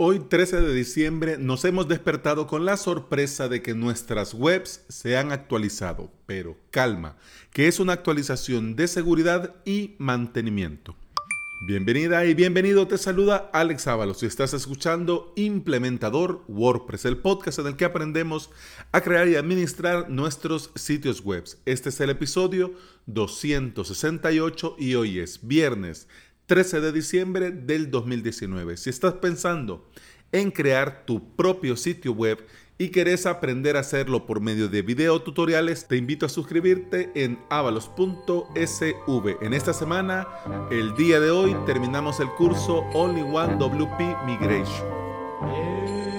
Hoy 13 de diciembre nos hemos despertado con la sorpresa de que nuestras webs se han actualizado, pero calma, que es una actualización de seguridad y mantenimiento. Bienvenida y bienvenido, te saluda Alex Ábalos y estás escuchando Implementador WordPress, el podcast en el que aprendemos a crear y administrar nuestros sitios web. Este es el episodio 268 y hoy es viernes 13 de diciembre del 2019. Si estás pensando en crear tu propio sitio web y querés aprender a hacerlo por medio de video tutoriales, te invito a suscribirte en avalos.sv. En esta semana, el día de hoy, terminamos el curso Only One WP Migration.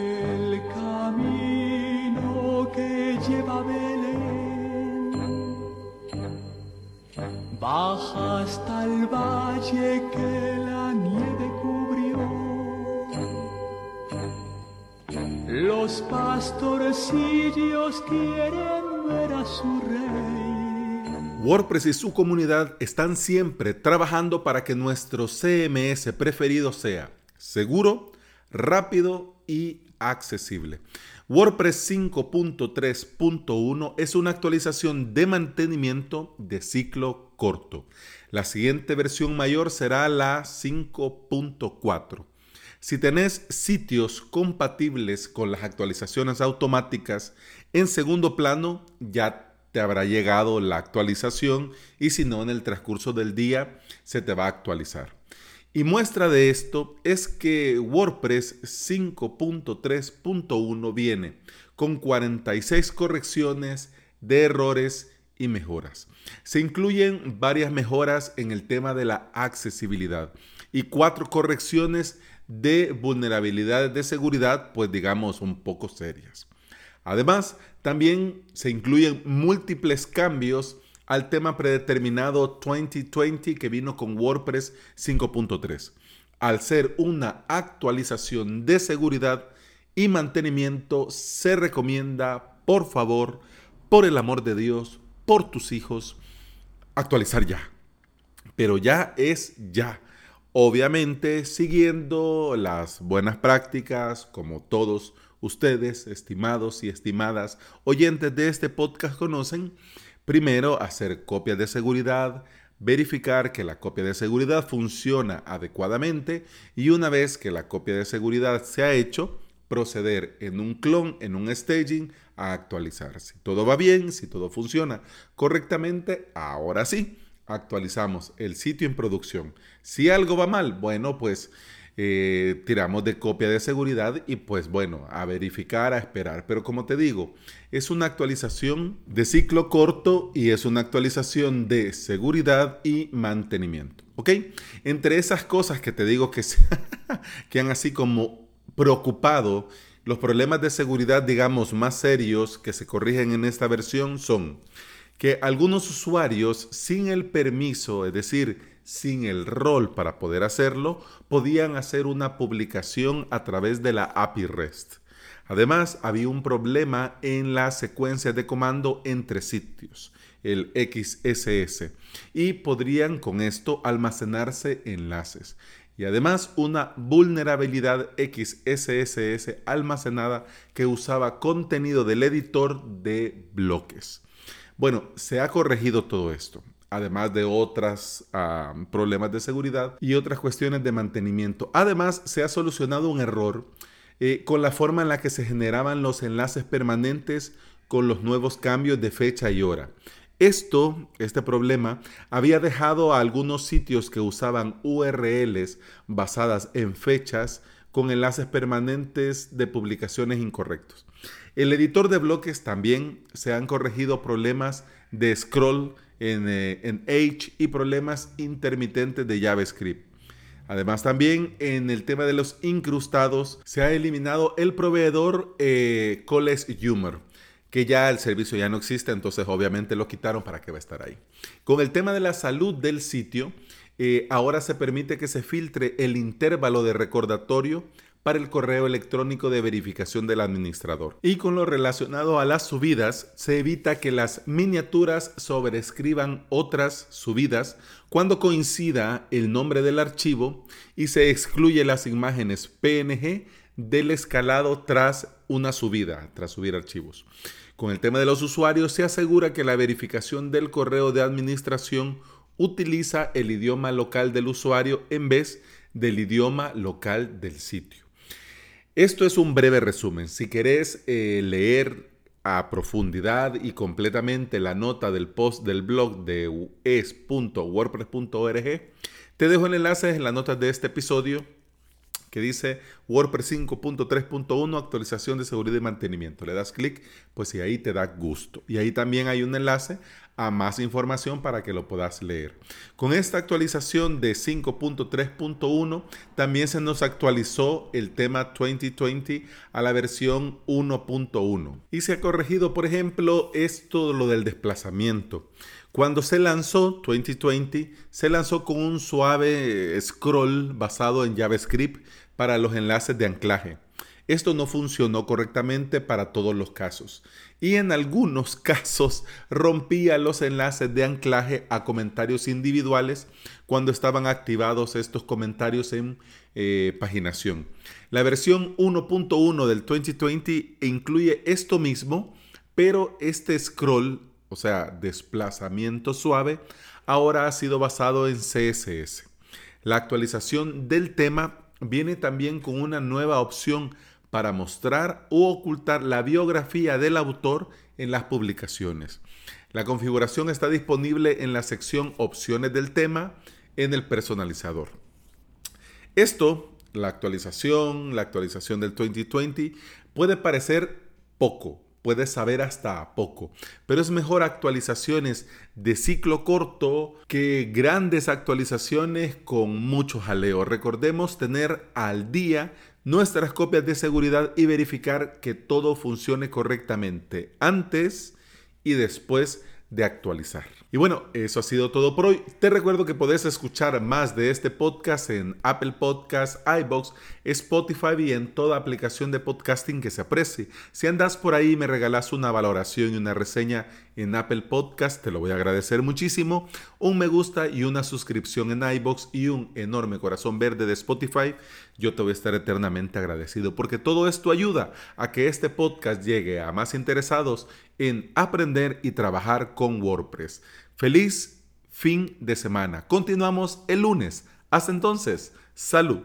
Baja hasta el valle que la nieve cubrió. Los pastorcillos quieren ver a su rey. WordPress y su comunidad están siempre trabajando para que nuestro CMS preferido sea seguro, rápido y accesible. WordPress 5.3.1 es una actualización de mantenimiento de ciclo corto. La siguiente versión mayor será la 5.4. Si tenés sitios compatibles con las actualizaciones automáticas, en segundo plano ya te habrá llegado la actualización y si no, en el transcurso del día se te va a actualizar. Y muestra de esto es que WordPress 5.3.1 viene con 46 correcciones de errores y mejoras. Se incluyen varias mejoras en el tema de la accesibilidad y cuatro correcciones de vulnerabilidades de seguridad, pues digamos un poco serias. Además, también se incluyen múltiples cambios al tema predeterminado 2020 que vino con WordPress 5.3. Al ser una actualización de seguridad y mantenimiento, se recomienda, por favor, por el amor de Dios, por tus hijos, actualizar ya. Pero ya es ya. Obviamente siguiendo las buenas prácticas, como todos ustedes, estimados y estimadas oyentes de este podcast conocen, Primero, hacer copias de seguridad, verificar que la copia de seguridad funciona adecuadamente y una vez que la copia de seguridad se ha hecho, proceder en un clon, en un staging, a actualizar. Si todo va bien, si todo funciona correctamente, ahora sí, actualizamos el sitio en producción. Si algo va mal, bueno, pues eh, tiramos de copia de seguridad y pues bueno, a verificar, a esperar. Pero como te digo, es una actualización de ciclo corto y es una actualización de seguridad y mantenimiento. ¿Ok? Entre esas cosas que te digo que, que han así como preocupado, los problemas de seguridad, digamos, más serios que se corrigen en esta versión son que algunos usuarios sin el permiso, es decir, sin el rol para poder hacerlo, podían hacer una publicación a través de la API REST. Además, había un problema en la secuencia de comando entre sitios, el XSS, y podrían con esto almacenarse enlaces. Y además una vulnerabilidad XSS almacenada que usaba contenido del editor de bloques. Bueno, se ha corregido todo esto además de otros ah, problemas de seguridad y otras cuestiones de mantenimiento. Además, se ha solucionado un error eh, con la forma en la que se generaban los enlaces permanentes con los nuevos cambios de fecha y hora. Esto, este problema, había dejado a algunos sitios que usaban URLs basadas en fechas con enlaces permanentes de publicaciones incorrectos. El editor de bloques también se han corregido problemas de scroll en, eh, en Edge y problemas intermitentes de JavaScript. Además también en el tema de los incrustados se ha eliminado el proveedor eh, Coles Humor que ya el servicio ya no existe, entonces obviamente lo quitaron para que va a estar ahí. Con el tema de la salud del sitio, eh, ahora se permite que se filtre el intervalo de recordatorio para el correo electrónico de verificación del administrador. Y con lo relacionado a las subidas, se evita que las miniaturas sobrescriban otras subidas cuando coincida el nombre del archivo y se excluye las imágenes PNG del escalado tras una subida, tras subir archivos. Con el tema de los usuarios, se asegura que la verificación del correo de administración utiliza el idioma local del usuario en vez del idioma local del sitio. Esto es un breve resumen. Si querés eh, leer a profundidad y completamente la nota del post del blog de es.wordpress.org, te dejo el enlace en las notas de este episodio que dice WordPress 5.3.1 actualización de seguridad y mantenimiento. Le das clic, pues y ahí te da gusto. Y ahí también hay un enlace a más información para que lo puedas leer. Con esta actualización de 5.3.1 también se nos actualizó el tema 2020 a la versión 1.1 y se ha corregido, por ejemplo, esto lo del desplazamiento. Cuando se lanzó 2020, se lanzó con un suave scroll basado en JavaScript para los enlaces de anclaje. Esto no funcionó correctamente para todos los casos y en algunos casos rompía los enlaces de anclaje a comentarios individuales cuando estaban activados estos comentarios en eh, paginación. La versión 1.1 del 2020 incluye esto mismo, pero este scroll o sea, desplazamiento suave, ahora ha sido basado en CSS. La actualización del tema viene también con una nueva opción para mostrar o ocultar la biografía del autor en las publicaciones. La configuración está disponible en la sección opciones del tema en el personalizador. Esto, la actualización, la actualización del 2020, puede parecer poco, puedes saber hasta poco. Pero es mejor actualizaciones de ciclo corto que grandes actualizaciones con mucho jaleo. Recordemos tener al día nuestras copias de seguridad y verificar que todo funcione correctamente antes y después de actualizar. Y bueno, eso ha sido todo por hoy. Te recuerdo que podés escuchar más de este podcast en Apple Podcasts, iBox, Spotify y en toda aplicación de podcasting que se aprecie. Si andas por ahí me regalas una valoración y una reseña en Apple Podcast, te lo voy a agradecer muchísimo. Un me gusta y una suscripción en iBox y un enorme corazón verde de Spotify. Yo te voy a estar eternamente agradecido porque todo esto ayuda a que este podcast llegue a más interesados en aprender y trabajar con WordPress. Feliz fin de semana. Continuamos el lunes. Hasta entonces, salud.